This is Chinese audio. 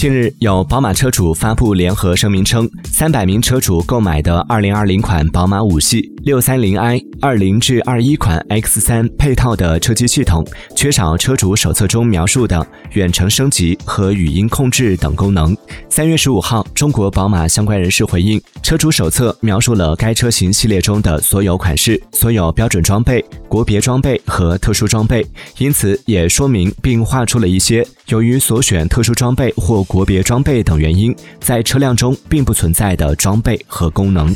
近日，有宝马车主发布联合声明称，三百名车主购买的二零二零款宝马五系六三零 i 二零至二一款 X 三配套的车机系统缺少车主手册中描述的远程升级和语音控制等功能。三月十五号，中国宝马相关人士回应，车主手册描述了该车型系列中的所有款式、所有标准装备、国别装备和特殊装备，因此也说明并画出了一些由于所选特殊装备或国别装备等原因，在车辆中并不存在的装备和功能。